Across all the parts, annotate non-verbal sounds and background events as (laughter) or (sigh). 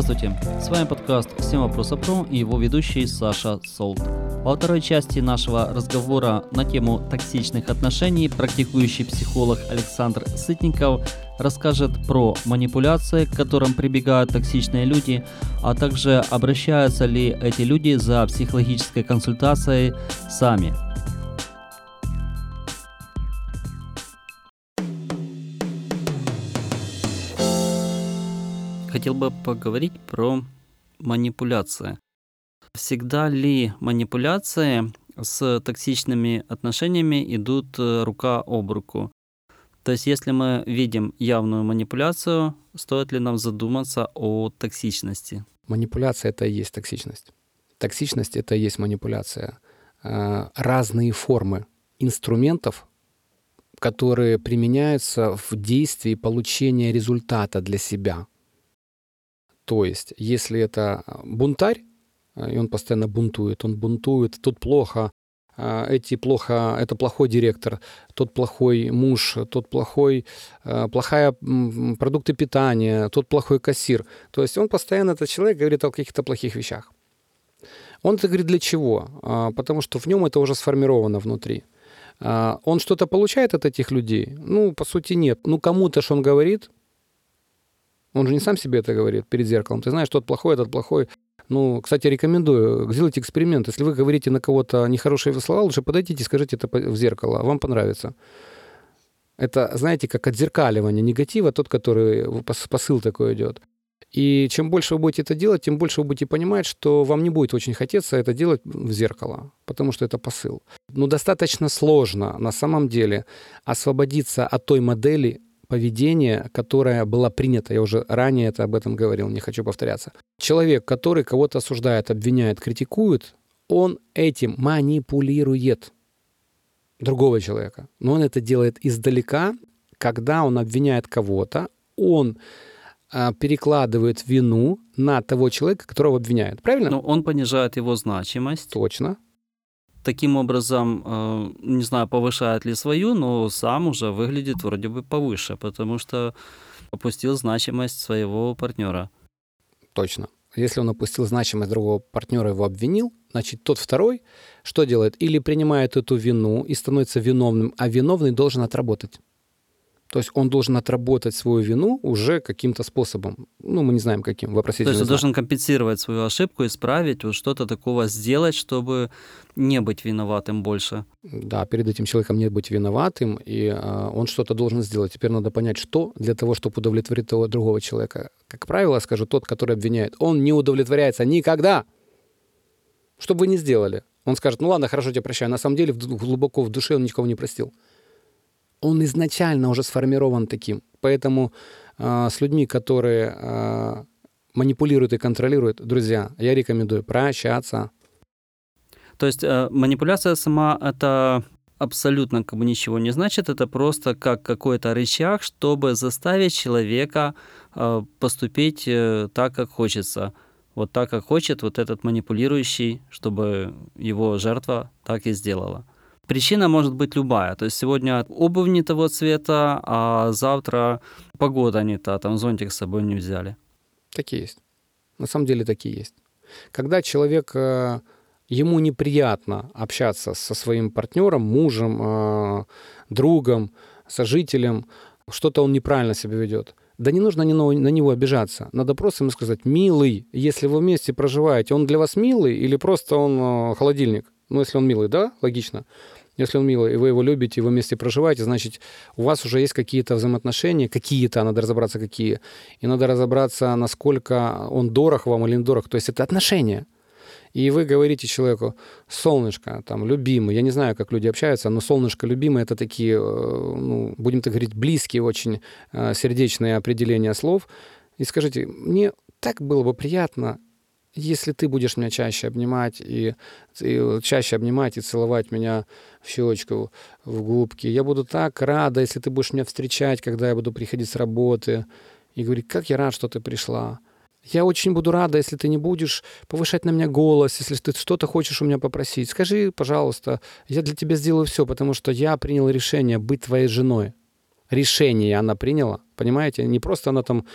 Здравствуйте, с вами подкаст «Всем вопроса про» и его ведущий Саша Солт. Во второй части нашего разговора на тему токсичных отношений практикующий психолог Александр Сытников расскажет про манипуляции, к которым прибегают токсичные люди, а также обращаются ли эти люди за психологической консультацией сами. Хотел бы поговорить про манипуляции. Всегда ли манипуляции с токсичными отношениями идут э, рука об руку? То есть, если мы видим явную манипуляцию, стоит ли нам задуматься о токсичности? Манипуляция — это и есть токсичность. Токсичность — это и есть манипуляция. Э, разные формы инструментов, которые применяются в действии получения результата для себя. То есть, если это бунтарь, э, и он постоянно бунтует, он бунтует, тут плохо, а, эти плохо, это плохой директор, тот плохой муж, тот плохой, а, плохая продукты питания, тот плохой кассир. То есть он постоянно, этот человек, говорит о каких-то плохих вещах. Он это говорит для чего? А, потому что в нем это уже сформировано внутри. Он что-то получает от этих людей? Ну, по сути, нет. Ну, кому-то что он говорит. Он же не сам себе это говорит перед зеркалом. Ты знаешь, тот плохой, этот плохой. Ну, кстати, рекомендую, сделайте эксперимент. Если вы говорите на кого-то нехорошие слова, лучше подойдите и скажите это в зеркало, вам понравится. Это, знаете, как отзеркаливание негатива, тот, который посыл такой идет. И чем больше вы будете это делать, тем больше вы будете понимать, что вам не будет очень хотеться это делать в зеркало, потому что это посыл. Но достаточно сложно на самом деле освободиться от той модели поведение, которое было принято. Я уже ранее это об этом говорил, не хочу повторяться. Человек, который кого-то осуждает, обвиняет, критикует, он этим манипулирует другого человека. Но он это делает издалека, когда он обвиняет кого-то, он а, перекладывает вину на того человека, которого обвиняют. Правильно? Но он понижает его значимость. Точно таким образом, э, не знаю, повышает ли свою, но сам уже выглядит вроде бы повыше, потому что опустил значимость своего партнера. Точно. Если он опустил значимость другого партнера, его обвинил, значит, тот второй что делает? Или принимает эту вину и становится виновным, а виновный должен отработать. То есть он должен отработать свою вину уже каким-то способом. Ну, мы не знаем, каким. Вопросительный То есть он должен компенсировать свою ошибку, исправить, вот что-то такого сделать, чтобы не быть виноватым больше. Да, перед этим человеком не быть виноватым, и э, он что-то должен сделать. Теперь надо понять, что для того, чтобы удовлетворить того другого человека. Как правило, скажу, тот, который обвиняет, он не удовлетворяется никогда. Что бы вы ни сделали. Он скажет, ну ладно, хорошо, тебя прощаю. На самом деле глубоко в душе он никого не простил он изначально уже сформирован таким. Поэтому э, с людьми, которые э, манипулируют и контролируют, друзья, я рекомендую прощаться. То есть э, манипуляция сама это абсолютно как бы ничего не значит, это просто как какой-то рычаг, чтобы заставить человека э, поступить э, так, как хочется. Вот так, как хочет вот этот манипулирующий, чтобы его жертва так и сделала. Причина может быть любая. То есть сегодня обувь не того цвета, а завтра погода не та, там зонтик с собой не взяли. Такие есть. На самом деле такие есть. Когда человек, э, ему неприятно общаться со своим партнером, мужем, э, другом, сожителем, что-то он неправильно себя ведет. Да не нужно на него обижаться. Надо просто ему сказать, милый, если вы вместе проживаете, он для вас милый или просто он э, холодильник? Ну, если он милый, да, логично. Если он милый, и вы его любите, и вы вместе проживаете, значит, у вас уже есть какие-то взаимоотношения, какие-то, надо разобраться, какие. И надо разобраться, насколько он дорог вам или не дорог. То есть это отношения. И вы говорите человеку, солнышко, там, любимый, я не знаю, как люди общаются, но солнышко, любимый, это такие, э, ну, будем так говорить, близкие очень э, сердечные определения слов. И скажите, мне так было бы приятно, если ты будешь меня чаще обнимать и, и чаще обнимать и целовать меня в щечку, в губки, я буду так рада, если ты будешь меня встречать, когда я буду приходить с работы, и говорить, как я рад, что ты пришла. Я очень буду рада, если ты не будешь повышать на меня голос, если ты что-то хочешь у меня попросить. Скажи, пожалуйста, я для тебя сделаю все, потому что я принял решение быть твоей женой. Решение она приняла, понимаете? Не просто она там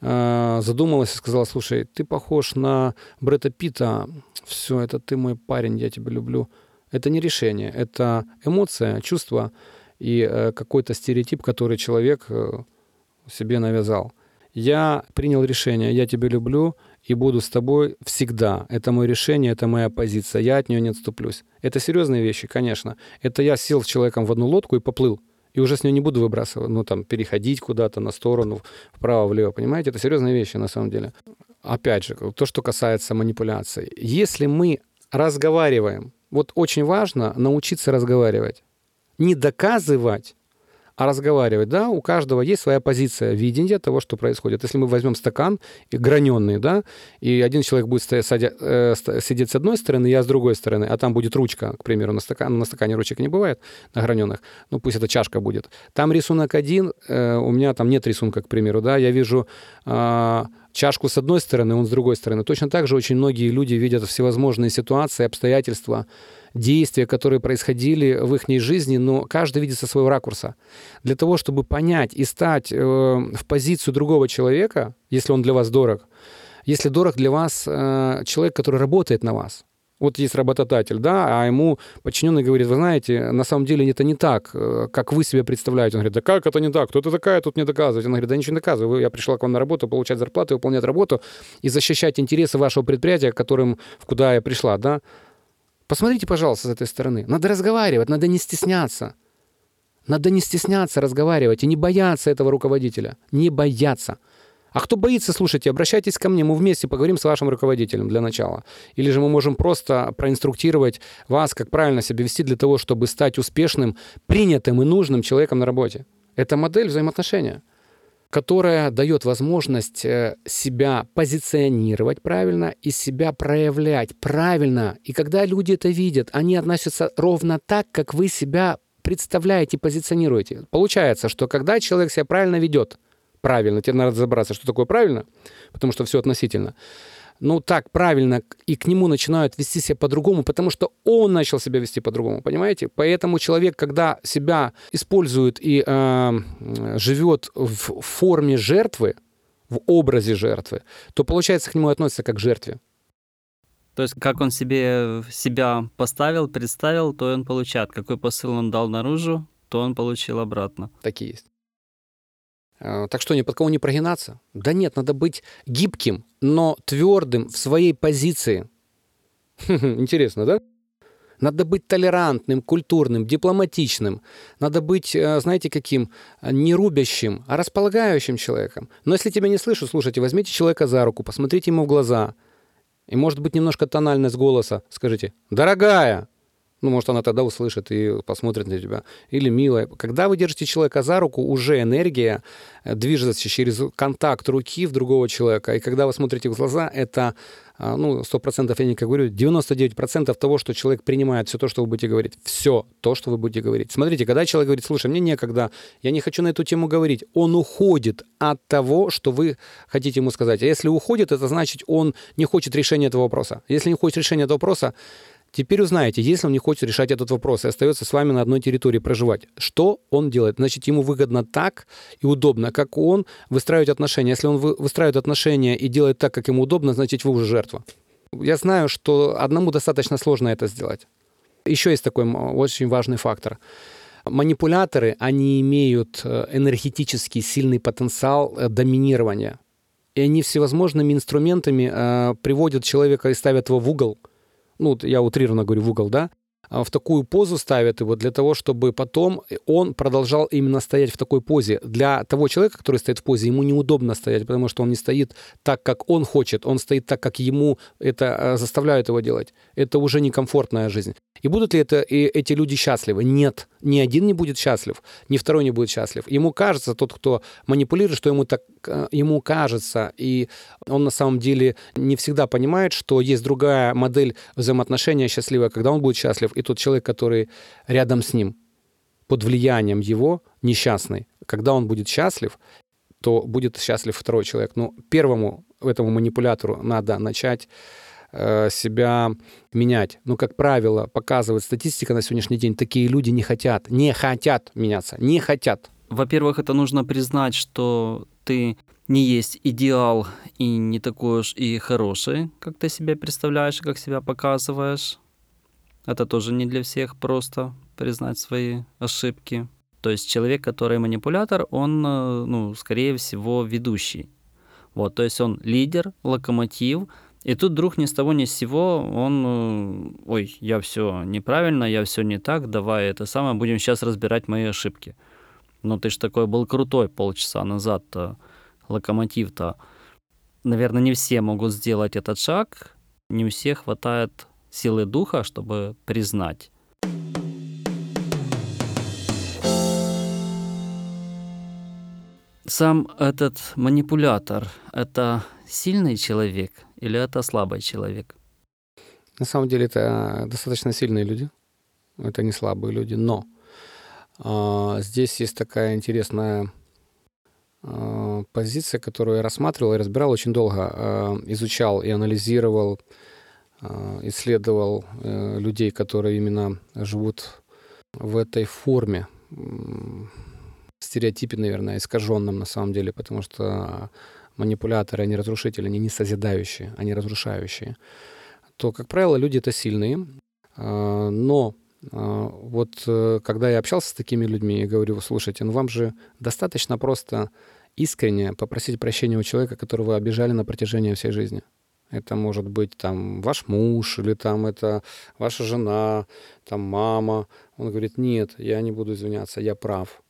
э, задумалась и сказала, слушай, ты похож на Брэда Питта, все, это ты мой парень, я тебя люблю. Это не решение, это эмоция, чувство и э, какой-то стереотип, который человек э, себе навязал. Я принял решение, я тебя люблю и буду с тобой всегда. Это мое решение, это моя позиция, я от нее не отступлюсь. Это серьезные вещи, конечно. Это я сел с человеком в одну лодку и поплыл. И уже с нее не буду выбрасывать, ну там, переходить куда-то на сторону, вправо-влево, понимаете? Это серьезные вещи на самом деле. Опять же, то, что касается манипуляций. Если мы разговариваем, вот очень важно научиться разговаривать. Не доказывать, а разговаривать, да, у каждого есть своя позиция видения того, что происходит. Если мы возьмем стакан граненый, да, и один человек будет стоять, садя, э, сидеть с одной стороны, я с другой стороны, а там будет ручка, к примеру, на, стакан, на стакане ручек не бывает, на граненых, ну пусть это чашка будет. Там рисунок один, э, у меня там нет рисунка, к примеру, да, я вижу э, чашку с одной стороны, он с другой стороны. Точно так же очень многие люди видят всевозможные ситуации, обстоятельства, действия, которые происходили в их жизни, но каждый видит со своего ракурса. Для того, чтобы понять и стать э, в позицию другого человека, если он для вас дорог, если дорог для вас э, человек, который работает на вас, вот есть работодатель, да, а ему подчиненный говорит, вы знаете, на самом деле это не так, э, как вы себе представляете. Он говорит, да как это не так? Кто ты такая, тут не доказывать. Он говорит, да ничего не доказываю. Я пришла к вам на работу, получать зарплату, выполнять работу и защищать интересы вашего предприятия, которым, куда я пришла, да. Посмотрите, пожалуйста, с этой стороны. Надо разговаривать, надо не стесняться. Надо не стесняться разговаривать и не бояться этого руководителя. Не бояться. А кто боится, слушайте, обращайтесь ко мне, мы вместе поговорим с вашим руководителем для начала. Или же мы можем просто проинструктировать вас, как правильно себя вести для того, чтобы стать успешным, принятым и нужным человеком на работе. Это модель взаимоотношения которая дает возможность э, себя позиционировать правильно и себя проявлять правильно. И когда люди это видят, они относятся ровно так, как вы себя представляете, позиционируете. Получается, что когда человек себя правильно ведет, правильно, тебе надо разобраться, что такое правильно, потому что все относительно, ну, так правильно, и к нему начинают вести себя по-другому, потому что он начал себя вести по-другому, понимаете? Поэтому человек, когда себя использует и э, живет в форме жертвы, в образе жертвы, то, получается, к нему относится как к жертве. То есть как он себе себя поставил, представил, то он получает. Какой посыл он дал наружу, то он получил обратно. Такие есть. Э, так что ни под кого не прогинаться? Да нет, надо быть гибким, но твердым в своей позиции. Интересно, да? Надо быть толерантным, культурным, дипломатичным. Надо быть, э, знаете, каким? Не рубящим, а располагающим человеком. Но если тебя не слышат, слушайте, возьмите человека за руку, посмотрите ему в глаза. И, может быть, немножко тональность голоса. Скажите, дорогая, ну, может, она тогда услышит и посмотрит на тебя. Или милая. Когда вы держите человека за руку, уже энергия э, движется через контакт руки в другого человека. И когда вы смотрите в глаза, это, а, ну, 100% я не говорю, 99% того, что человек принимает все то, что вы будете говорить. Все то, что вы будете говорить. Смотрите, когда человек говорит, слушай, мне некогда, я не хочу на эту тему говорить, он уходит от того, что вы хотите ему сказать. А если уходит, это значит, он не хочет решения этого вопроса. Если не хочет решения этого вопроса, Теперь узнаете, если он не хочет решать этот вопрос и остается с вами на одной территории проживать, что он делает? Значит, ему выгодно так и удобно, как он выстраивать отношения. Если он выстраивает отношения и делает так, как ему удобно, значит, вы уже жертва. Я знаю, что одному достаточно сложно это сделать. Еще есть такой очень важный фактор. Манипуляторы, они имеют э, энергетический сильный потенциал э, доминирования. И они всевозможными инструментами э, приводят человека и ставят его в угол – ну, я утрированно говорю, в угол, да, а в такую позу ставят его для того, чтобы потом он продолжал именно стоять в такой позе. Для того человека, который стоит в позе, ему неудобно стоять, потому что он не стоит так, как он хочет, он стоит так, как ему это а, заставляют его делать. Это уже некомфортная жизнь. И будут ли это, и эти люди счастливы? Нет. Ни один не будет счастлив, ни второй не будет счастлив. Ему кажется, тот, кто манипулирует, что ему так э, ему кажется, и он на самом деле не всегда понимает, что есть другая модель взаимоотношения счастливая, когда он будет счастлив, и тот человек, который рядом с ним, под влиянием его, несчастный. Когда он будет счастлив, то будет счастлив второй человек. Но первому этому манипулятору надо начать себя менять. Но, как правило, показывает статистика на сегодняшний день, такие люди не хотят, не хотят меняться, не хотят. Во-первых, это нужно признать, что ты не есть идеал и не такой уж и хороший, как ты себя представляешь, как себя показываешь. Это тоже не для всех просто признать свои ошибки. То есть человек, который манипулятор, он, э, ну, скорее всего, ведущий. Вот, то есть он лидер, локомотив, и тут вдруг ни с того ни с сего он, э, ой, я все неправильно, я все не так, давай это самое, будем сейчас разбирать мои ошибки. Но ты ж такой был крутой полчаса назад-то, локомотив-то. Наверное, не все могут сделать этот шаг, не у всех хватает силы духа, чтобы признать. Сам этот манипулятор – это сильный человек или это слабый человек? На самом деле это достаточно сильные люди, это не слабые люди, но э, здесь есть такая интересная э, позиция, которую я рассматривал и разбирал очень долго, э, изучал и анализировал, э, исследовал э, людей, которые именно живут в этой форме стереотипе, наверное, искаженном на самом деле, потому что манипуляторы, они разрушители, они не созидающие, они разрушающие, то, как правило, люди это сильные, а, но а, вот э, когда я общался с такими людьми, я говорю, слушайте, ну вам же достаточно просто искренне попросить прощения у человека, которого вы обижали на протяжении всей жизни. Это может быть там ваш муж или там это ваша жена, там мама. Он говорит, нет, я не буду извиняться, я прав.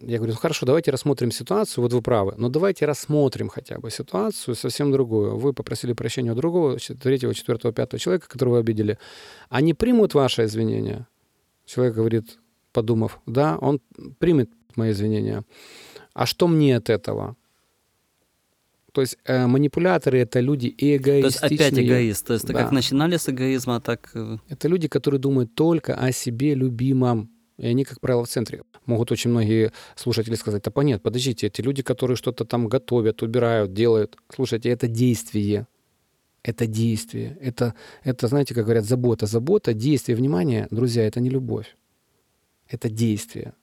Я говорю, ну хорошо, давайте рассмотрим ситуацию, вот вы правы, но давайте рассмотрим хотя бы ситуацию совсем другую. Вы попросили прощения у другого, третьего, четвертого, пятого человека, которого вы обидели. Они примут ваше извинение? Человек говорит, подумав, да, он примет мои извинения. А что мне от этого? То есть э, манипуляторы это люди эгоистичные. То есть опять эгоист. То есть да. как начинали с эгоизма, так... Э, это люди, которые думают только о себе любимом. И они, как правило, в центре. Могут очень многие слушатели сказать, да понятно, подождите, эти люди, которые что-то там готовят, убирают, делают. Слушайте, это действие. Это действие. Это, это, знаете, как говорят, забота. Забота, действие, внимание, друзья, это не любовь. Это действие.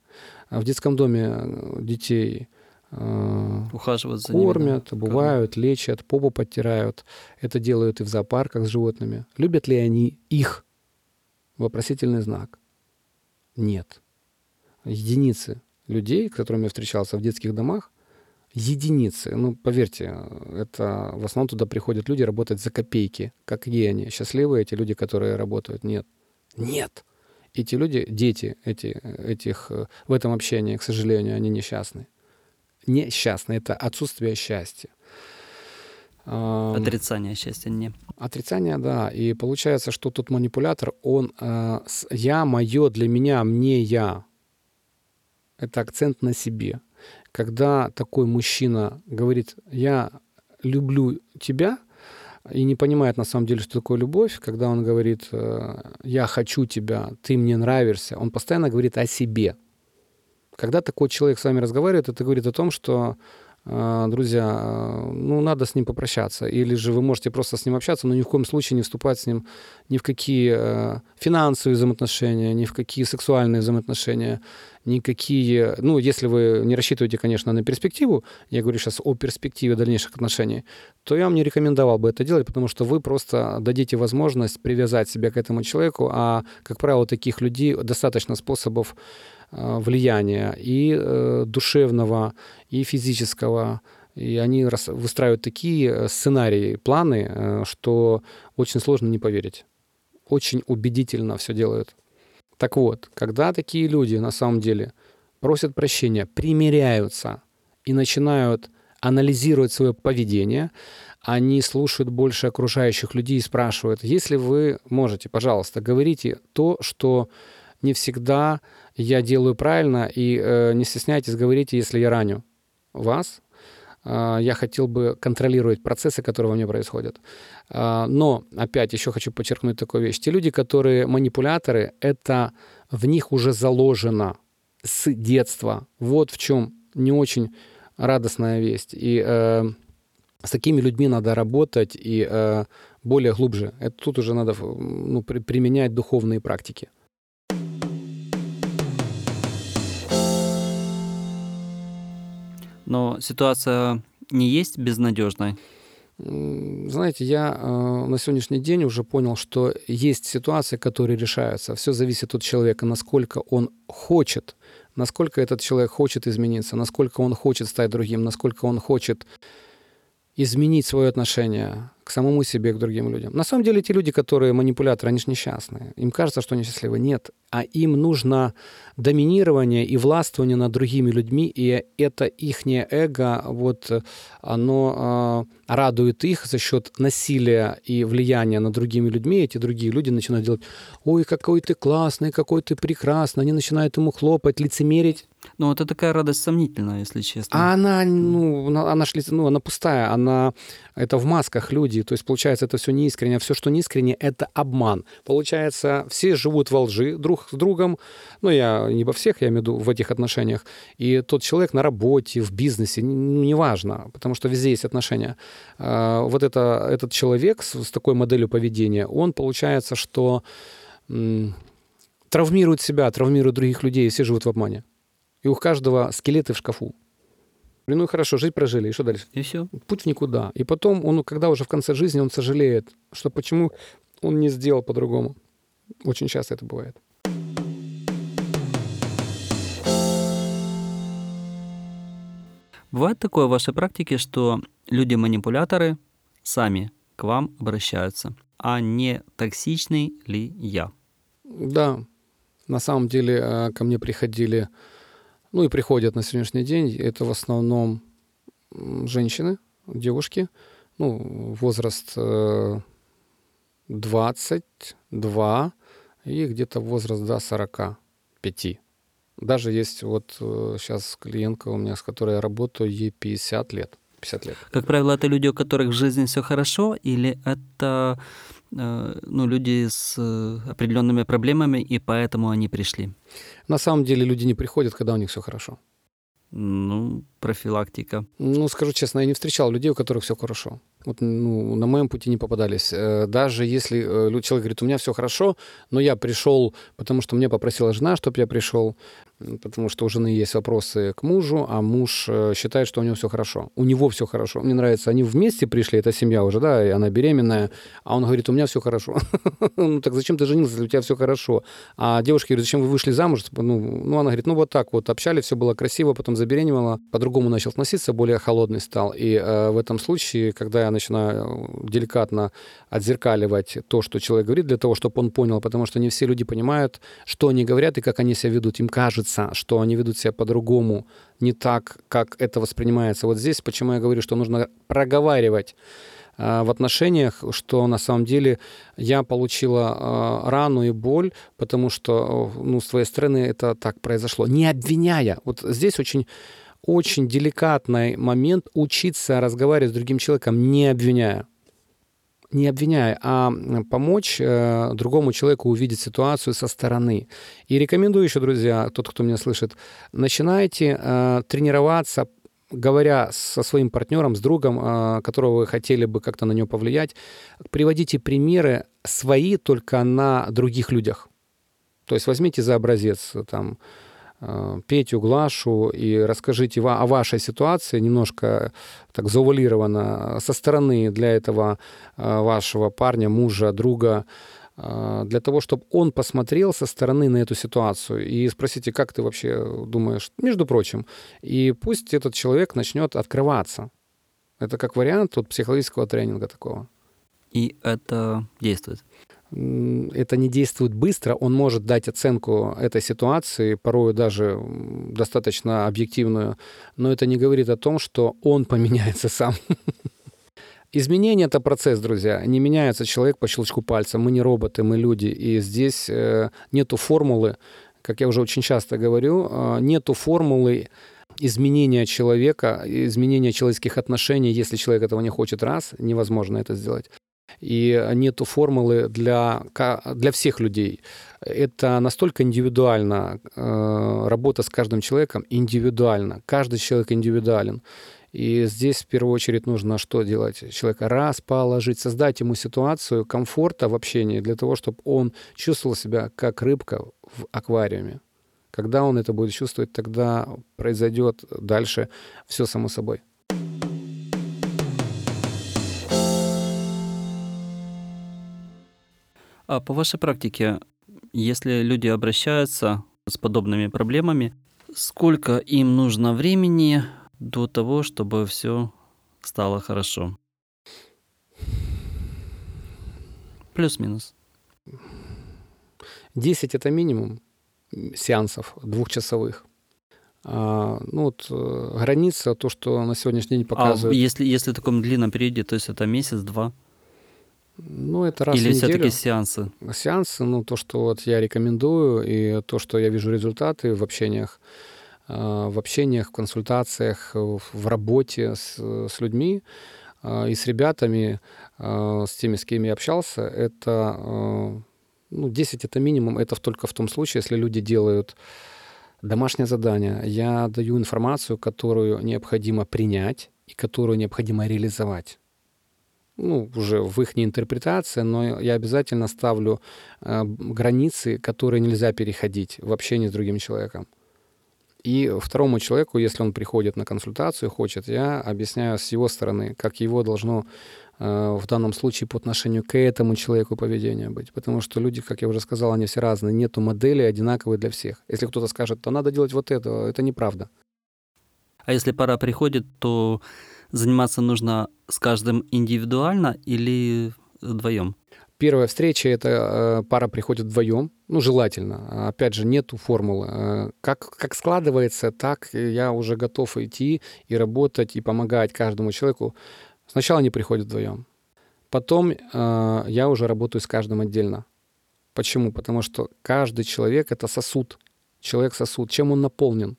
А в детском доме э, детей э, ухаживают за кормят, ними, да? бывают, лечат, попу подтирают. Это делают и в зоопарках с животными. Любят ли они их? Вопросительный знак. Нет. Единицы людей, с которыми я встречался в детских домах, единицы. Ну, поверьте, это в основном туда приходят люди работать за копейки. Какие они? Счастливые эти люди, которые работают? Нет. Нет. Эти люди, дети эти, этих, в этом общении, к сожалению, они несчастны. Несчастны. Это отсутствие счастья. Отрицание счастья не. Отрицание, да. И получается, что тот манипулятор, он э, я, мое, для меня, мне, я. Это акцент на себе. Когда такой мужчина говорит, я люблю тебя, и не понимает на самом деле, что такое любовь, когда он говорит, э, я хочу тебя, ты мне нравишься, он постоянно говорит о себе. Когда такой человек с вами разговаривает, это говорит о том, что друзья, а, ну, надо с ним попрощаться. Или же вы можете просто с ним общаться, но ни в коем случае не вступать с ним ни в какие э, финансовые взаимоотношения, ни в какие сексуальные взаимоотношения, никакие... Ну, если вы не рассчитываете, конечно, на перспективу, я говорю сейчас о перспективе дальнейших отношений, то я вам не рекомендовал бы это делать, потому что вы просто дадите возможность привязать себя к этому человеку, а, как правило, таких людей достаточно способов Э, влияния и э, душевного, и физического. И они выстраивают такие э, сценарии, планы, что очень сложно не поверить. Очень убедительно все делают. Так вот, когда такие люди на самом деле просят прощения, примиряются и начинают анализировать свое поведение, они слушают больше окружающих людей и спрашивают, если вы можете, пожалуйста, говорите то, что не всегда я делаю правильно, и э, не стесняйтесь, говорите, если я раню вас. Э, я хотел бы контролировать процессы, которые во мне происходят. Э, но, опять, еще хочу подчеркнуть такую вещь. Те люди, которые манипуляторы, это в них уже заложено с детства. Вот в чем не очень радостная весть. И э, с такими людьми надо работать и э, более глубже. Это тут уже надо ну, при, применять духовные практики. Но ситуация не есть безнадежной? Знаете, я э, на сегодняшний день уже понял, что есть ситуации, которые решаются. Все зависит от человека, насколько он хочет, насколько этот человек хочет измениться, насколько он хочет стать другим, насколько он хочет изменить свое отношение к самому себе, к другим людям. На самом деле, те люди, которые манипуляторы, они же несчастные. Им кажется, что они счастливы. Нет. А им нужно доминирование и властвование над другими людьми, и это их эго, вот оно э, радует их за счет насилия и влияния над другими людьми. Эти другие люди начинают делать, ой, какой ты классный, какой ты прекрасный. Они начинают ему хлопать, лицемерить. Ну, это такая радость сомнительная, если честно. А она, ну, она, она, ну, она пустая, она, это в масках люди, то есть, получается, это все неискренне, а все, что неискренне, это обман. Получается, все живут во лжи друг с другом, ну, я не во всех, я имею в виду в этих отношениях, и тот человек на работе, в бизнесе, ну, неважно, потому что везде есть отношения. А, вот это, этот человек с, с такой моделью поведения, он, получается, что травмирует себя, травмирует других людей, и все живут в обмане. И у каждого скелеты в шкафу. Ну хорошо, жить прожили, и что дальше? И все. Путь в никуда. И потом, он, когда уже в конце жизни, он сожалеет, что почему он не сделал по-другому. Очень часто это бывает. Бывает такое в вашей практике, что люди-манипуляторы сами к вам обращаются, а не токсичный ли я? Да, на самом деле э, ко мне приходили ну и приходят на сегодняшний день, это в основном женщины, девушки, ну, возраст 22 э, и где-то возраст до 45. Даже есть вот сейчас э, клиентка у меня, с которой я работаю, ей 50 лет. 50 лет. Как правило, это люди, у которых в жизни все хорошо, или это ну, люди с э, определенными проблемами, и поэтому они пришли? На самом деле люди не приходят, когда у них все хорошо. Ну, профилактика. Ну, скажу честно, я не встречал людей, у которых все хорошо. Вот, ну, на моем пути не попадались. Э, даже если человек говорит, у меня все хорошо, но я пришел, потому что мне попросила жена, чтобы я пришел, потому что у жены есть вопросы к мужу, а муж э, считает, что у него все хорошо. У него все хорошо. Мне нравится, они вместе пришли, это семья уже, да, и она беременная, а он говорит, у меня все хорошо. (laughs) ну так зачем ты женился, если у тебя все хорошо? А девушка говорит, зачем вы вышли замуж? Типа, ну, ну, она говорит, ну вот так вот, общались, все было красиво, потом забеременела, по-другому начал относиться, более холодный стал. И э, в этом случае, когда я начинаю деликатно отзеркаливать то, что человек говорит, для того, чтобы он понял, потому что не все люди понимают, что они говорят и как они себя ведут. Им кажется, кажется, что они ведут себя по-другому, не так, как это воспринимается. Вот здесь почему я говорю, что нужно проговаривать э, в отношениях, что на самом деле я получила э, рану и боль, потому что ну, с твоей стороны это так произошло. Не обвиняя. Вот здесь очень очень деликатный момент учиться разговаривать с другим человеком, не обвиняя не обвиняя, а помочь э, другому человеку увидеть ситуацию со стороны. И рекомендую еще, друзья, тот, кто меня слышит, начинайте э, тренироваться говоря со своим партнером, с другом, э, которого вы хотели бы как-то на него повлиять, приводите примеры свои только на других людях. То есть возьмите за образец там, Э, Петю, Глашу и расскажите о вашей ситуации немножко так завуалированно со стороны для этого э, вашего парня, мужа, друга, э, для того, чтобы он посмотрел со стороны на эту ситуацию и спросите, как ты вообще думаешь, между прочим. И пусть этот человек начнет открываться. Это как вариант вот психологического тренинга такого. И это действует это не действует быстро, он может дать оценку этой ситуации, порою даже достаточно объективную, но это не говорит о том, что он (laughs) поменяется сам. Изменение — это процесс, друзья. Не меняется человек по щелчку пальца. Мы не роботы, мы люди. И здесь э, нету формулы, как я уже очень часто говорю, э, нету формулы изменения человека, изменения человеческих отношений, если человек этого не хочет раз, невозможно это сделать и нету формулы для, для всех людей. Это настолько индивидуально, э, работа с каждым человеком индивидуально. Каждый человек индивидуален. И здесь в первую очередь нужно что делать? Человека расположить, создать ему ситуацию комфорта в общении для того, чтобы он чувствовал себя как рыбка в аквариуме Когда он это будет чувствовать, тогда произойдет дальше все само собой. А по вашей практике, если люди обращаются с подобными проблемами, сколько им нужно времени до того, чтобы все стало хорошо? Плюс-минус. 10 это минимум сеансов двухчасовых. А, ну вот э, граница, то, что на сегодняшний день А показывает. если, если в таком длинном периоде, то есть это месяц-два? Ну, это раз Или в неделю. все-таки сеансы? Сеансы, ну, то, что вот я рекомендую, и то, что я вижу результаты в общениях, а, в общениях, в консультациях, в работе с, с людьми а, и с ребятами, а, с теми, с кем я общался, это, ну, 10 это минимум, это только в том случае, если люди делают домашнее задание. Я даю информацию, которую необходимо принять и которую необходимо реализовать ну, уже в их интерпретации, но я обязательно ставлю э, границы, которые нельзя переходить в общении с другим человеком. И второму человеку, если он приходит на консультацию, хочет, я объясняю с его стороны, как его должно э, в данном случае по отношению к этому человеку поведение быть. Потому что люди, как я уже сказал, они все разные. Нету модели одинаковой для всех. Если кто-то скажет, то надо делать вот это, это неправда. А если пара приходит, то заниматься нужно с каждым индивидуально или вдвоем? Первая встреча это э, пара приходит вдвоем, ну желательно. Опять же нету формулы. Э, Как как складывается, так я уже готов идти и работать и помогать каждому человеку. Сначала они приходят вдвоем, потом э, я уже работаю с каждым отдельно. Почему? Потому что каждый человек это сосуд, человек сосуд. Чем он наполнен?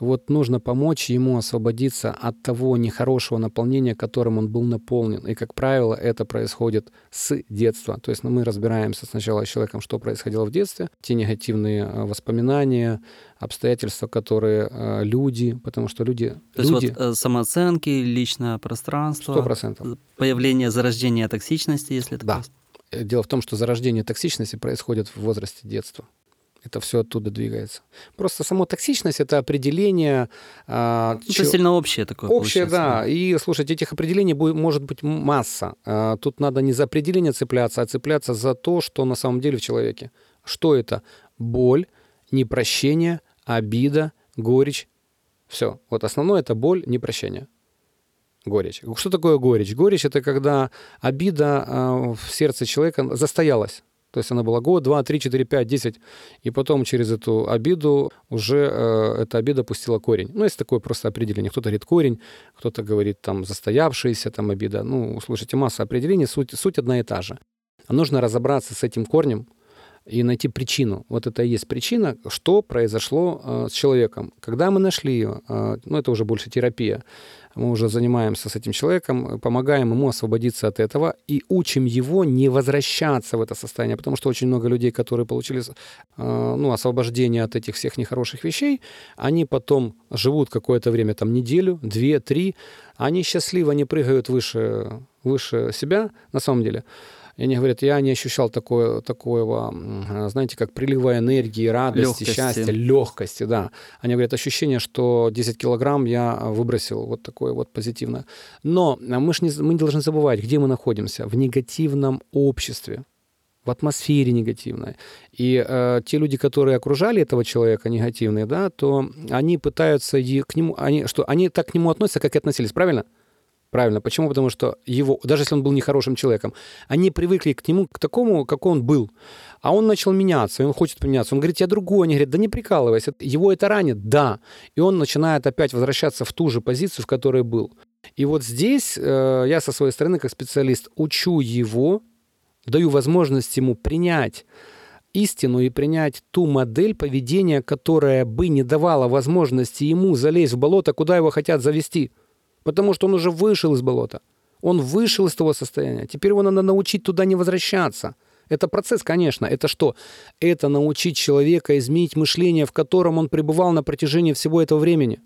Вот нужно помочь ему освободиться от того нехорошего наполнения, которым он был наполнен. И, как правило, это происходит с детства. То есть ну, мы разбираемся сначала с человеком, что происходило в детстве, те негативные э, воспоминания, обстоятельства, которые э, люди, потому что люди... То есть люди вот э, самооценки, личное пространство, Сто процентов. появление зарождения токсичности, если это Да. Дело в том, что зарождение токсичности происходит в возрасте детства. Это все оттуда двигается. Просто само токсичность это определение. а, Это чё- сильно общее такое Общее, получается. да. И слушайте, этих определений будет, может быть масса. А, Тут надо не за определение цепляться, а цепляться за то, что на самом деле в человеке. Что это? Боль, непрощение, обида, горечь. Все. Вот основное это боль, непрощение. Горечь. Что такое горечь? Горечь это когда обида а, в сердце человека застоялась. То есть она была год, два, три, четыре, пять, десять. И потом через эту обиду уже э, эта обида пустила корень. Ну, есть такое просто определение. Кто-то говорит корень, кто-то говорит там застоявшаяся там обида. Ну, слушайте, масса определений, суть, суть одна и та же. Нужно разобраться с этим корнем и найти причину. Вот это и есть причина, что произошло э, с человеком. Когда мы нашли ее, э, ну, это уже больше терапия, мы уже занимаемся с этим человеком, помогаем ему освободиться от этого и учим его не возвращаться в это состояние, потому что очень много людей, которые получили э, ну, освобождение от этих всех нехороших вещей, они потом живут какое-то время, там неделю, две, три, они счастливо, они прыгают выше, выше себя на самом деле. И они говорят, я не ощущал такое, такого, знаете, как прилива энергии, радости, Лёгкости. счастья, легкости, да. Они говорят, ощущение, что 10 килограмм я выбросил, вот такое вот позитивное. Но мы же не, мы не должны забывать, где мы находимся. В негативном обществе, в атмосфере негативной. И э, те люди, которые окружали этого человека негативные, да, то они пытаются е- к нему, они, что, они так к нему относятся, как и относились, правильно? Правильно. Почему? Потому что его, даже если он был нехорошим человеком, они привыкли к нему, к такому, как он был. А он начал меняться, и он хочет поменяться. Он говорит, я другой. Они говорят, да не прикалывайся. Его это ранит? Да. И он начинает опять возвращаться в ту же позицию, в которой был. И вот здесь э, я со своей стороны, как специалист, учу его, даю возможность ему принять истину и принять ту модель поведения, которая бы не давала возможности ему залезть в болото, куда его хотят завести. Потому что он уже вышел из болота. Он вышел из того состояния. Теперь его надо научить туда не возвращаться. Это процесс, конечно. Это что? Это научить человека изменить мышление, в котором он пребывал на протяжении всего этого времени.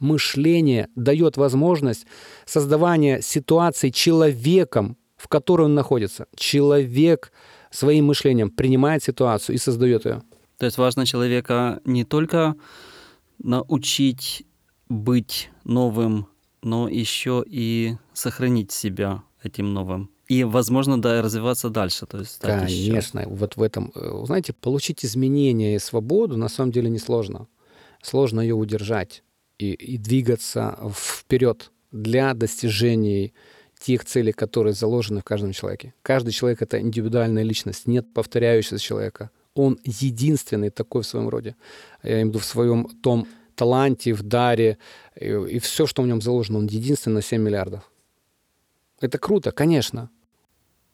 Мышление дает возможность создавания ситуации человеком, в которой он находится. Человек своим мышлением принимает ситуацию и создает ее. То есть важно человека не только научить быть новым, но еще и сохранить себя этим новым. И, возможно, да, развиваться дальше. То есть Конечно, еще. вот в этом, э, знаете, получить изменения и свободу на самом деле несложно. Сложно ее удержать и, и двигаться вперед для достижений тех целей, которые заложены в каждом человеке. Каждый человек — это индивидуальная личность, нет повторяющегося человека. Он единственный такой в своем роде. Я имею в виду в своем том таланте, в даре, и, и все, что в нем заложено, он единственный на 7 миллиардов. Это круто, конечно.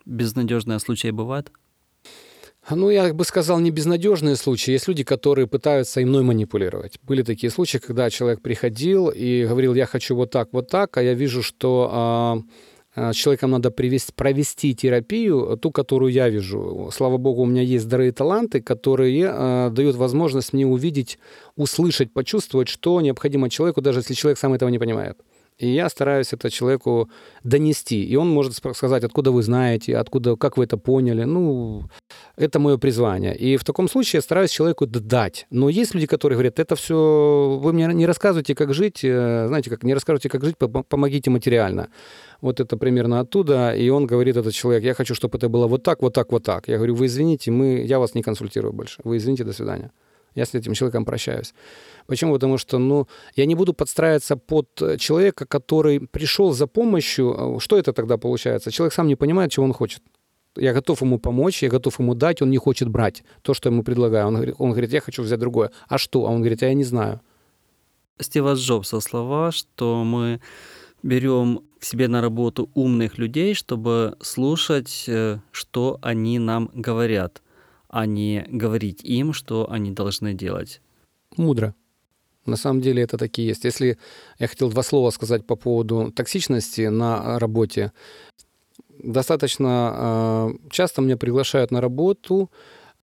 Безнадежные случаи бывают? Ну, я бы сказал, не безнадежные случаи. Есть люди, которые пытаются и мной манипулировать. Были такие случаи, когда человек приходил и говорил, я хочу вот так, вот так, а я вижу, что а, а, человеком надо привести, провести терапию, ту, которую я вижу. Слава богу, у меня есть дары и таланты, которые э, дают возможность мне увидеть, услышать, почувствовать, что необходимо человеку, даже если человек сам этого не понимает. И я стараюсь это человеку донести. И он может сказать, откуда вы знаете, откуда, как вы это поняли. Ну, это мое призвание. И в таком случае я стараюсь человеку дать. Но есть люди, которые говорят, это все, вы мне не рассказывайте, как жить, э, знаете, как не рассказывайте, как жить, помогите материально. Вот это примерно оттуда. И он говорит, этот человек, я хочу, чтобы это было вот так, вот так, вот так. Я говорю, вы извините, мы, я вас не консультирую больше. Вы извините, до свидания. Я с этим человеком прощаюсь. Почему? Потому что, ну, я не буду подстраиваться под человека, который пришел за помощью. Что это тогда получается? Человек сам не понимает, чего он хочет. Я готов ему помочь, я готов ему дать, он не хочет брать то, что я ему предлагаю. Он говорит, он говорит, я хочу взять другое. А что? А он говорит, я не знаю. Стива Джобса слова, что мы берем к себе на работу умных людей, чтобы слушать, э, что они нам говорят а не говорить им, что они должны делать. Мудро. На самом деле это такие есть. Если я хотел два слова сказать по поводу токсичности на работе. Достаточно э, часто меня приглашают на работу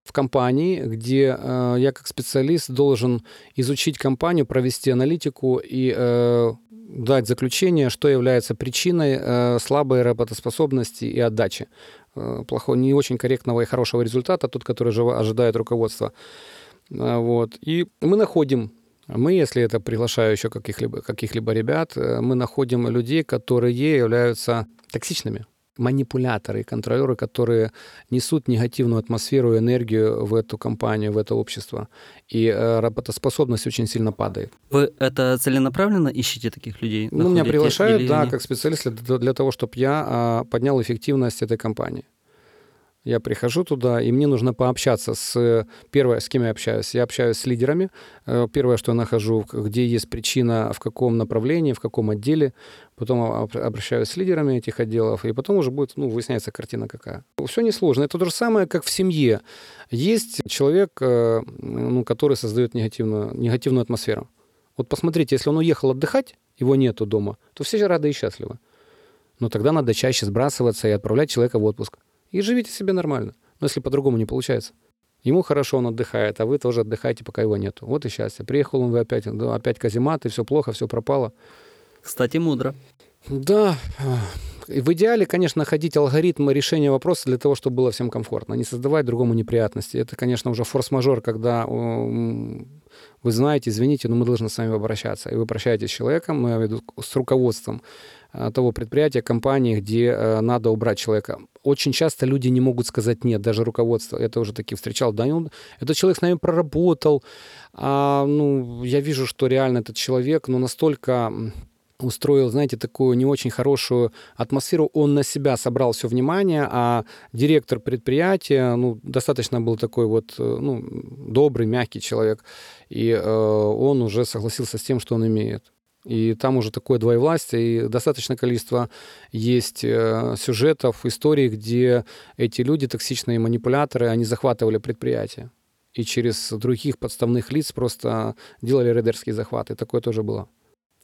в компании, где э, я как специалист должен изучить компанию, провести аналитику и э, дать заключение, что является причиной э, слабой работоспособности и отдачи. Э, плохого, не очень корректного и хорошего результата, тот, который ожидает руководство. Э, вот. И мы находим, мы, если это приглашаю еще каких-либо каких ребят, э, мы находим людей, которые являются токсичными манипуляторы, контролеры, которые несут негативную атмосферу и энергию в эту компанию, в это общество. И работоспособность очень сильно падает. Вы это целенаправленно ищете таких людей? Ну, меня приглашают, да, как специалист для, для того, чтобы я а, поднял эффективность этой компании. Я прихожу туда, и мне нужно пообщаться с... Первое, с кем я общаюсь? Я общаюсь с лидерами. Э, первое, что я нахожу, где есть причина, в каком направлении, в каком отделе. Потом обращаюсь с лидерами этих отделов, и потом уже будет, ну, выясняется картина какая. Все несложно. Это то же самое, как в семье. Есть человек, э, ну, который создает негативную, негативную атмосферу. Вот посмотрите, если он уехал отдыхать, его нету дома, то все же рады и счастливы. Но тогда надо чаще сбрасываться и отправлять человека в отпуск и живите себе нормально. Но если по-другому не получается. Ему хорошо, он отдыхает, а вы тоже отдыхаете, пока его нету. Вот и счастье. Приехал он, вы опять, да, опять каземат, и все плохо, все пропало. Кстати, мудро. Да. В идеале, конечно, находить алгоритмы решения вопроса для того, чтобы было всем комфортно, не создавать другому неприятности. Это, конечно, уже форс-мажор, когда вы знаете, извините, но мы должны с вами обращаться. И вы прощаетесь с человеком, я веду с руководством а, того предприятия, компании, где э, надо убрать человека. Очень часто люди не могут сказать нет, даже руководство. Это уже таки встречал. Да, он, этот человек с нами проработал. А, ну, я вижу, что реально этот человек, ну, настолько устроил, знаете, такую не очень хорошую атмосферу. Он на себя собрал все внимание, а директор предприятия, ну, достаточно был такой вот, э, ну, добрый, мягкий человек, и э, он уже согласился с тем, что он имеет. И там уже такое двоевластие, и достаточное количество есть э, сюжетов, историй, где эти люди, токсичные манипуляторы, они захватывали предприятие. И через других подставных лиц просто делали рейдерские захваты. Такое тоже было.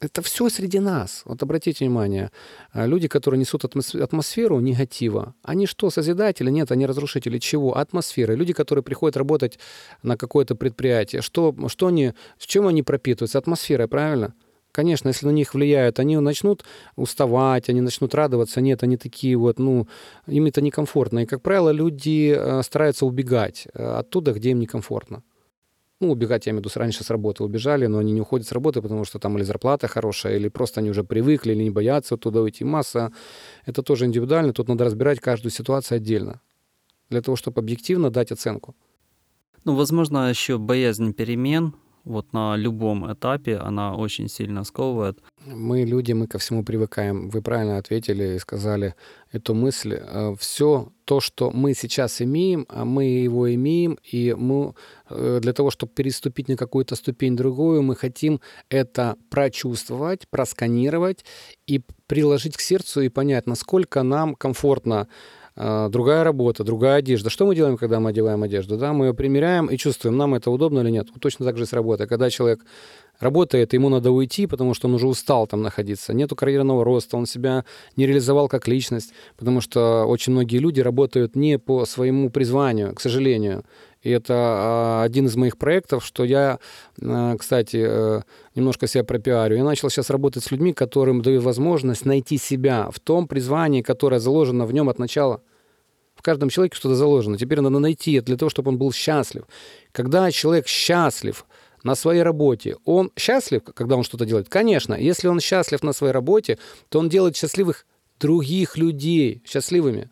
Это все среди нас. Вот обратите внимание, э, люди, которые несут атмосферу негатива, они что, созидатели? Нет, они разрушители чего? Атмосферы. Люди, которые приходят работать на какое-то предприятие, что, что они, с чем они пропитываются? Атмосферой, правильно? Конечно, если на них влияют, они начнут уставать, они начнут радоваться. Нет, они такие вот, ну, им это некомфортно. И, как правило, люди э, стараются убегать э, оттуда, где им некомфортно. ну, убегать, я имею в виду, раньше с работы убежали, но они не уходят с работы, потому что там или зарплата хорошая, или просто они уже привыкли, или не боятся туда уйти. Масса. Это тоже индивидуально, тут надо разбирать каждую ситуацию отдельно, для того, чтобы объективно дать оценку. Ну, возможно, еще боязнь перемен, вот на любом этапе она очень сильно сковывает. Мы люди, мы ко всему привыкаем. Вы правильно ответили и сказали эту мысль. Э, Все то, что мы сейчас имеем, а мы его имеем, и мы э, для того, чтобы переступить на какую-то ступень другую, мы хотим это прочувствовать, просканировать и приложить к сердцу и понять, насколько нам комфортно другая работа, другая одежда. Что мы делаем, когда мы одеваем одежду? Да, мы ее примеряем и чувствуем, нам это удобно или нет. Точно так же с работой. Когда человек работает, ему надо уйти, потому что он уже устал там находиться. Нету карьерного роста, он себя не реализовал как личность, потому что очень многие люди работают не по своему призванию, к сожалению. И это а, один из моих проектов, что я, а, кстати, э, немножко себя пропиарю. Я начал сейчас работать с людьми, которым даю возможность найти себя в том призвании, которое заложено в нем от начала. В каждом человеке что-то заложено. Теперь надо найти это для того, чтобы он был счастлив. Когда человек счастлив на своей работе, он счастлив, когда он что-то делает? Конечно. Если он счастлив на своей работе, то он делает счастливых других людей счастливыми.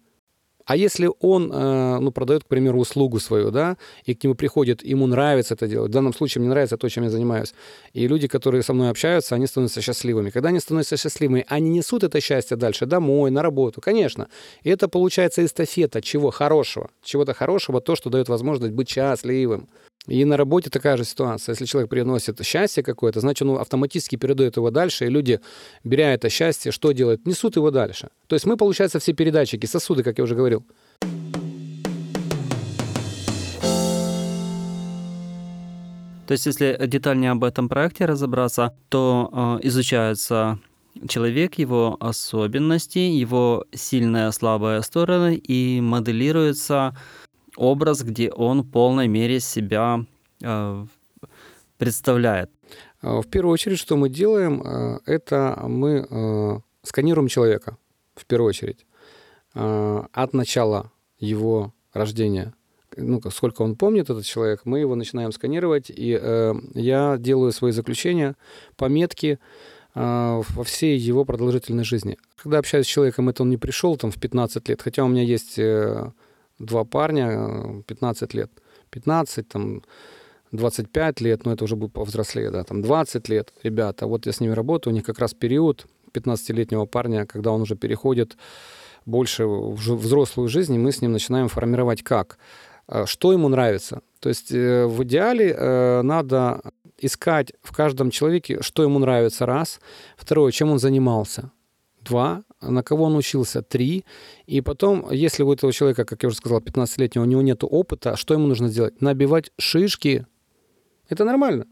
А если он, э, ну, продает, к примеру, услугу свою, да, и к нему приходит, ему нравится это делать, в данном случае мне нравится то, чем я занимаюсь, и люди, которые со мной общаются, они становятся счастливыми. Когда они становятся счастливыми, они несут это счастье дальше, домой, на работу, конечно. И это получается эстафета чего хорошего, чего-то хорошего, то, что дает возможность быть счастливым. И на работе такая же ситуация. Если человек приносит счастье какое-то, значит, он автоматически передает его дальше, и люди, беря это счастье, что делают? Несут его дальше. То есть мы, получается, все передатчики, сосуды, как я уже говорил. То есть, если детальнее об этом проекте разобраться, то э, изучается человек, его особенности, его сильная, слабая стороны и моделируется образ, где он в полной мере себя э, представляет. А, в первую очередь, что мы делаем, э, это мы э, сканируем человека, в первую очередь, от начала его рождения. Ну, сколько он помнит, этот человек, мы его начинаем сканировать, и я делаю свои заключения, пометки, во всей его продолжительной жизни. Когда общаюсь с человеком, это он не пришел там в 15 лет, хотя у меня есть два парня, 15 лет, 15, там, 25 лет, но это уже будет повзрослее, да, там 20 лет, ребята, вот я с ними работаю, у них как раз период 15-летнего парня, когда он уже переходит больше в взрослую жизнь, и мы с ним начинаем формировать как? А, что ему нравится? То есть э, в идеале э, надо искать в каждом человеке, что ему нравится, раз. Второе, чем он занимался. Два на кого он учился, три. И потом, если у этого человека, как я уже сказал, 15-летнего, у него нет опыта, что ему нужно сделать? Набивать шишки. Это нормально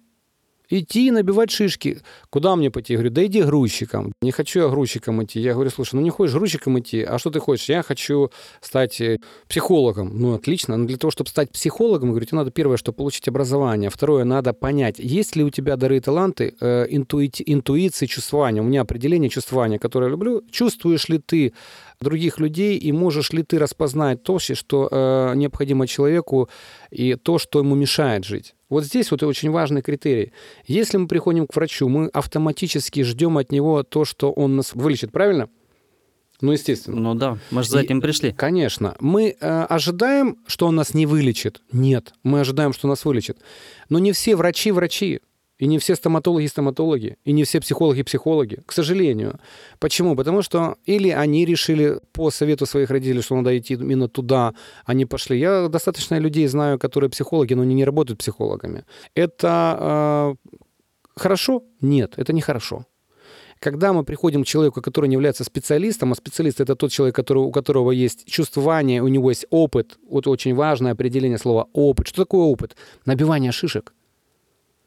идти набивать шишки. Куда мне пойти? Я говорю, да иди грузчиком. Не хочу я грузчиком идти. Я говорю, слушай, ну не хочешь грузчиком идти, а что ты хочешь? Я хочу стать э, психологом. Ну, отлично. Но для того, чтобы стать психологом, говорю, тебе надо первое, что получить образование. Второе, надо понять, есть ли у тебя дары и таланты, э, интуити, интуиции, чувствования. У меня определение чувствования, которое я люблю. Чувствуешь ли ты других людей, и можешь ли ты распознать то, что э, необходимо человеку, и то, что ему мешает жить. Вот здесь вот очень важный критерий. Если мы приходим к врачу, мы автоматически ждем от него то, что он нас вылечит, правильно? Ну, естественно. Ну да, мы же за этим пришли. Конечно. Мы э, ожидаем, что он нас не вылечит. Нет, мы ожидаем, что нас вылечит. Но не все врачи врачи. И не все стоматологи стоматологи, и не все психологи психологи, к сожалению. Почему? Потому что или они решили по совету своих родителей, что надо идти именно туда, они пошли. Я достаточно людей знаю, которые психологи, но они не работают психологами. Это э, хорошо? Нет, это не хорошо. Когда мы приходим к человеку, который не является специалистом, а специалист это тот человек, который, у которого есть чувствование, у него есть опыт, вот очень важное определение слова опыт. Что такое опыт? Набивание шишек.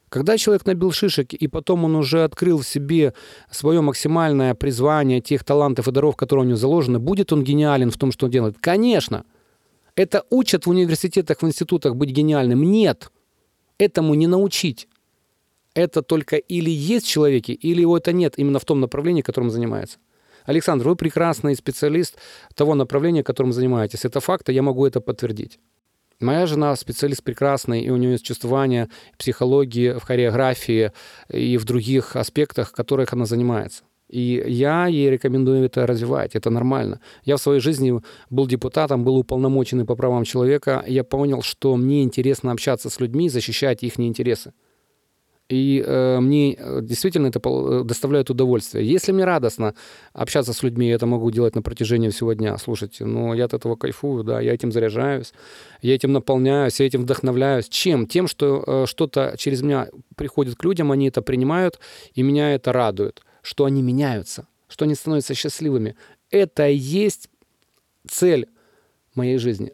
Когда человек набил шишек, и потом он уже открыл в себе свое максимальное призвание тех талантов и даров, которые у него заложены, будет он гениален в том, что он делает? Конечно. Это учат в университетах, в институтах быть гениальным? Нет. Этому не научить. Это только или есть в человеке, или его это нет, именно в том направлении, которым занимается. Александр, вы прекрасный специалист того направления, которым занимаетесь. Это факт, и я могу это подтвердить. Моя жена специалист прекрасный, и у нее есть чувствование психологии, в хореографии и в других аспектах, которых она занимается. И я ей рекомендую это развивать, это нормально. Я в своей жизни был депутатом, был уполномоченный по правам человека, я понял, что мне интересно общаться с людьми, защищать их интересы. И э, мне э, действительно это э, доставляет удовольствие. Если мне радостно общаться с людьми, я это могу делать на протяжении всего дня. Слушайте, ну я от этого кайфую, да, я этим заряжаюсь, я этим наполняюсь, я этим вдохновляюсь. Чем? Тем, что э, что-то через меня приходит к людям, они это принимают, и меня это радует, что они меняются, что они становятся счастливыми. Это и есть цель моей жизни.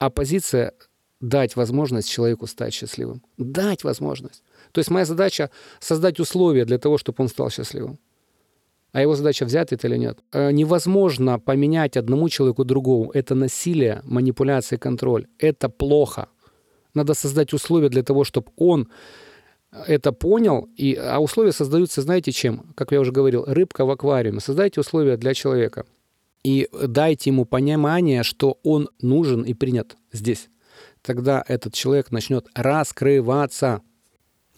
А позиция дать возможность человеку стать счастливым. Дать возможность. То есть моя задача создать условия для того, чтобы он стал счастливым. А его задача взять это или нет. Э, невозможно поменять одному человеку другому. Это насилие, манипуляция, контроль. Это плохо. Надо создать условия для того, чтобы он это понял. И, а условия создаются, знаете, чем? Как я уже говорил, рыбка в аквариуме. Создайте условия для человека. И дайте ему понимание, что он нужен и принят здесь. Тогда этот человек начнет раскрываться.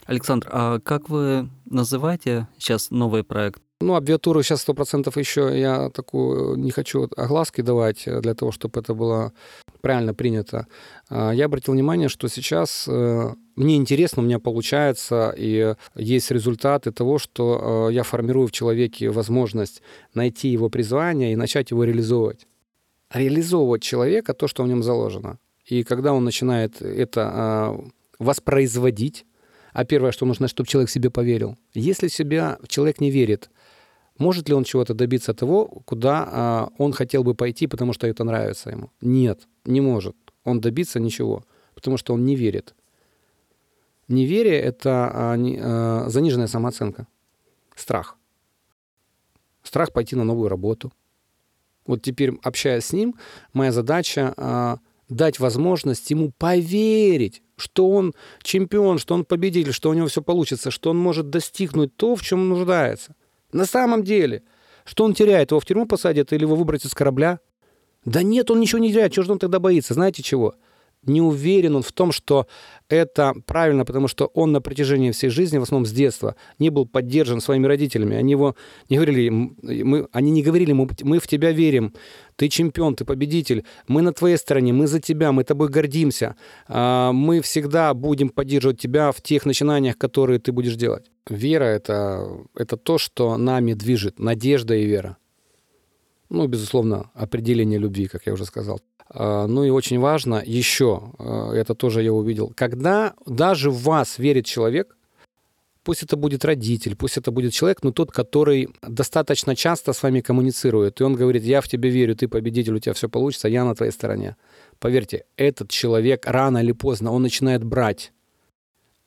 Александр, а как вы называете сейчас новый проект? Ну, абвиатуру сейчас сто процентов еще я такую не хочу огласки давать для того, чтобы это было правильно принято. А, я обратил внимание, что сейчас э, мне интересно, у меня получается, и есть результаты того, что э, я формирую в человеке возможность найти его призвание и начать его реализовывать. Реализовывать человека, то, что в нем заложено. И когда он начинает это а, воспроизводить, а первое, что нужно, чтобы человек себе поверил. Если себя человек не верит, может ли он чего-то добиться того, куда а, он хотел бы пойти, потому что это нравится ему? Нет, не может он добиться ничего, потому что он не верит. Неверие — это а, не, а, заниженная самооценка, страх. Страх пойти на новую работу. Вот теперь, общаясь с ним, моя задача а, дать возможность ему поверить, что он чемпион, что он победитель, что у него все получится, что он может достигнуть то, в чем нуждается. На самом деле, что он теряет, его в тюрьму посадят или его выбросят с корабля? Да нет, он ничего не теряет, чего же он тогда боится? Знаете чего? Не уверен он в том, что это правильно, потому что он на протяжении всей жизни, в основном с детства, не был поддержан своими родителями. Они его не говорили, мы, они не говорили ему, мы в тебя верим, ты чемпион, ты победитель, мы на твоей стороне, мы за тебя, мы тобой гордимся, а, мы всегда будем поддерживать тебя в тех начинаниях, которые ты будешь делать. Вера это, — это то, что нами движет, надежда и вера. Ну, безусловно, определение любви, как я уже сказал. А, ну и очень важно еще, а, это тоже я увидел, когда даже в вас верит человек, пусть это будет родитель, пусть это будет человек, но тот, который достаточно часто с вами коммуницирует, и он говорит, я в тебе верю, ты победитель, у тебя все получится, я на твоей стороне. Поверьте, этот человек рано или поздно, он начинает брать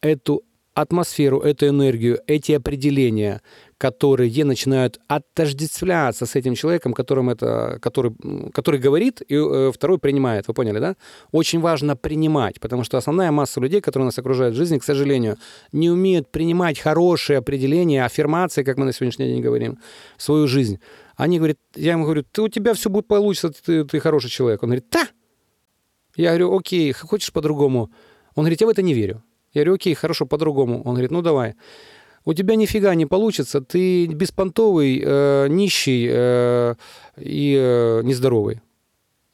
эту атмосферу, эту энергию, эти определения, которые начинают отождествляться с этим человеком, которым это, который, который говорит, и э, второй принимает. Вы поняли, да? Очень важно принимать, потому что основная масса людей, которые нас окружают в жизни, к сожалению, не умеют принимать хорошие определения, аффирмации, как мы на сегодняшний день говорим, в свою жизнь. Они говорят, я ему говорю, ты, у тебя все будет получиться, ты, ты хороший человек. Он говорит, да. Я говорю, окей, хочешь по-другому? Он говорит, я в это не верю. Я говорю, окей, хорошо, по-другому. Он говорит, ну давай. У тебя нифига не получится, ты беспонтовый, э, нищий э, и э, нездоровый.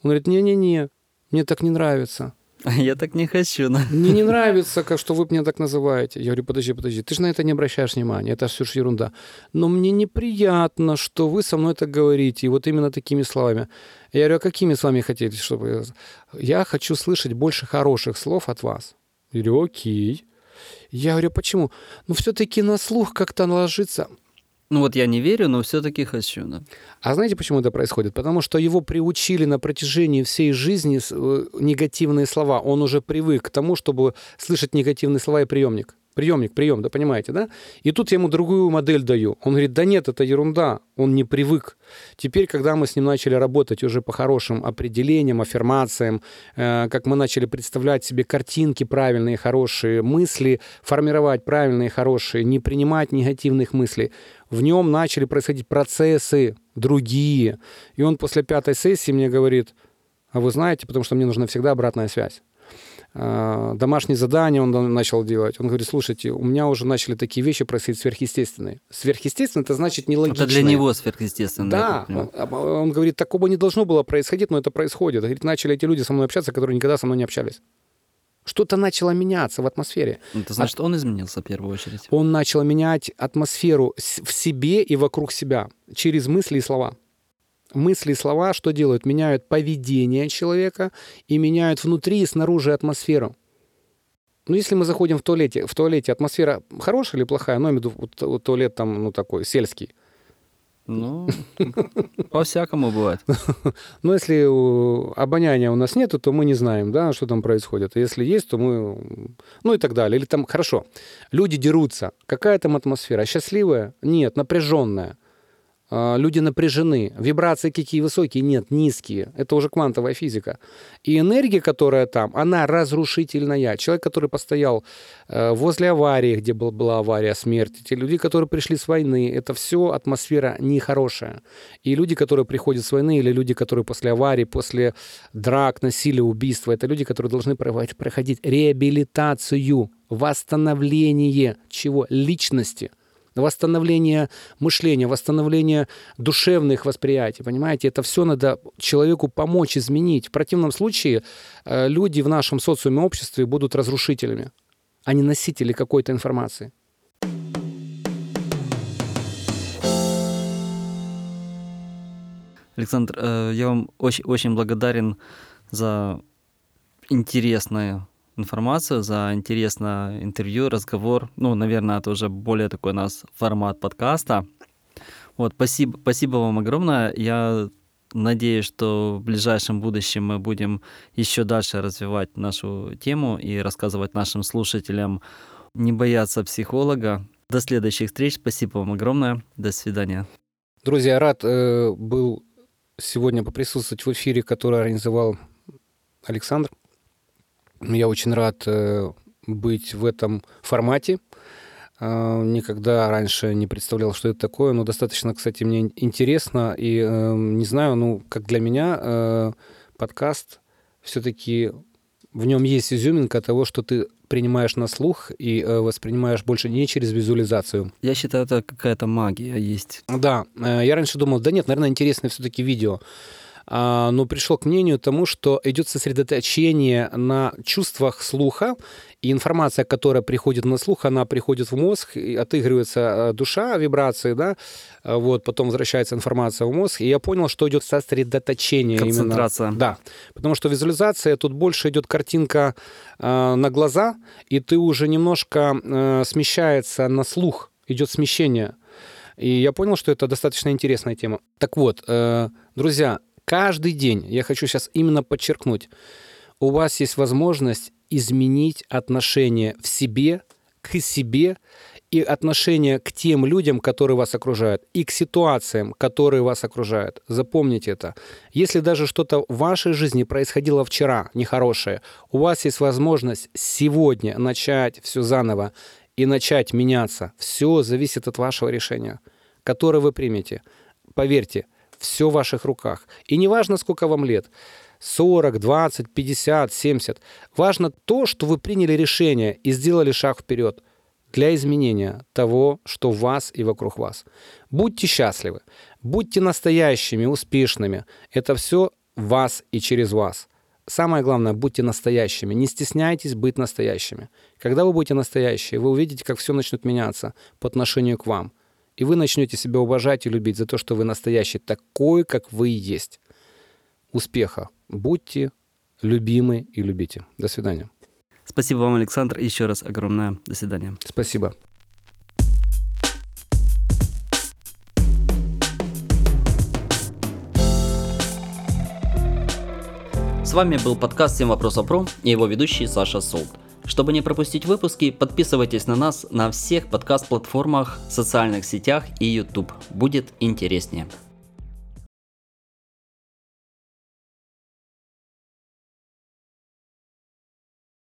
Он говорит, не-не-не, мне так не нравится. (laughs) Я так не хочу. Но... Мне не нравится, как что вы меня так называете. Я говорю, подожди, подожди, ты же на это не обращаешь внимания, это все же ерунда. Но мне неприятно, что вы со мной так говорите, и вот именно такими словами. Я говорю, а какими словами хотите, чтобы... Я хочу слышать больше хороших слов от вас. Я говорю, окей. Я говорю, почему? Ну, все-таки на слух как-то ложится. Ну вот я не верю, но все-таки хочу, да. А знаете, почему это происходит? Потому что его приучили на протяжении всей жизни э, негативные слова. Он уже привык к тому, чтобы слышать негативные слова и приемник приемник, прием, да, понимаете, да? И тут я ему другую модель даю. Он говорит, да нет, это ерунда, он не привык. Теперь, когда мы с ним начали работать уже по хорошим определениям, аффирмациям, э, как мы начали представлять себе картинки правильные, хорошие, мысли формировать правильные, хорошие, не принимать негативных мыслей, в нем начали происходить процессы другие. И он после пятой сессии мне говорит, а вы знаете, потому что мне нужна всегда обратная связь. Э, домашние задания он начал делать. Он говорит, слушайте, у меня уже начали такие вещи происходить сверхъестественные. Сверхъестественно это значит нелогичное. Это для него сверхъестественно. Да, он, он говорит, такого не должно было происходить, но это происходит. Говорит, начали эти люди со мной общаться, которые никогда со мной не общались. Что-то начало меняться в атмосфере. Это значит, он изменился в первую очередь. Он начал менять атмосферу в себе и вокруг себя через мысли и слова мысли и слова что делают? Меняют поведение человека и меняют внутри и снаружи атмосферу. Ну, если мы заходим в туалете, в туалете атмосфера хорошая или плохая? Ну, я имею в виду, туалет там, ну, такой, сельский. Ну, по-всякому бывает. (laughs) Но если обоняния у нас нету, то мы не знаем, да, что там происходит. Если есть, то мы... Ну и так далее. Или там, хорошо, люди дерутся. Какая там атмосфера? Счастливая? Нет, напряженная. А, люди напряжены, вибрации какие высокие, нет, низкие. Это уже квантовая физика. И энергия, которая там, она разрушительная. Человек, который постоял э, возле аварии, где была авария, смерть, те люди, которые пришли с войны, это все атмосфера нехорошая. И люди, которые приходят с войны, или люди, которые после аварии, после драк, насилия, убийства, это люди, которые должны проходить реабилитацию, восстановление чего? Личности – восстановление мышления, восстановление душевных восприятий, понимаете? Это все надо человеку помочь изменить. В противном случае э, люди в нашем социуме, обществе будут разрушителями, а не носители какой-то информации. Александр, э, я вам очень, очень благодарен за интересное информацию, за интересное интервью, разговор. Ну, наверное, это уже более такой у нас формат подкаста. Вот, спасибо, спасибо вам огромное. Я надеюсь, что в ближайшем будущем мы будем еще дальше развивать нашу тему и рассказывать нашим слушателям не бояться психолога. До следующих встреч. Спасибо вам огромное. До свидания. Друзья, рад э, был сегодня поприсутствовать в эфире, который организовал Александр. Я очень рад э, быть в этом формате. А, никогда раньше не представлял, что это такое, но достаточно, кстати, мне интересно. И э, не знаю, ну, как для меня э, подкаст все-таки в нем есть изюминка того, что ты принимаешь на слух и воспринимаешь больше не через визуализацию. Я считаю, это какая-то магия есть. Да, я раньше думал, да нет, наверное, интересно все-таки видео. А, но пришел к мнению тому, что идет сосредоточение на чувствах слуха, и информация, которая приходит на слух, она приходит в мозг, и отыгрывается а, душа, вибрации, да, а, вот, потом возвращается информация в мозг, и я понял, что идет сосредоточение. Концентрация. Именно, да, потому что визуализация, тут больше идет картинка э, на глаза, и ты уже немножко э, смещается на слух, идет смещение. И я понял, что это достаточно интересная тема. Так вот, э, друзья, каждый день, я хочу сейчас именно подчеркнуть, у вас есть возможность изменить отношение в себе, к себе и отношение к тем людям, которые вас окружают, и к ситуациям, которые вас окружают. Запомните это. Если даже что-то в вашей жизни происходило вчера нехорошее, у вас есть возможность сегодня начать все заново и начать меняться. Все зависит от вашего решения, которое вы примете. Поверьте, все в ваших руках. И не важно, сколько вам лет. 40, 20, 50, 70. Важно то, что вы приняли решение и сделали шаг вперед для изменения того, что в вас и вокруг вас. Будьте счастливы, будьте настоящими, успешными. Это все вас и через вас. Самое главное, будьте настоящими. Не стесняйтесь быть настоящими. Когда вы будете настоящие, вы увидите, как все начнет меняться по отношению к вам – и вы начнете себя уважать и любить за то, что вы настоящий такой, как вы есть. Успеха. Будьте любимы и любите. До свидания. Спасибо вам, Александр. Еще раз огромное до свидания. Спасибо. С вами был подкаст «7 вопросов про» и его ведущий Саша Солт. Чтобы не пропустить выпуски, подписывайтесь на нас на всех подкаст-платформах, социальных сетях и YouTube. Будет интереснее.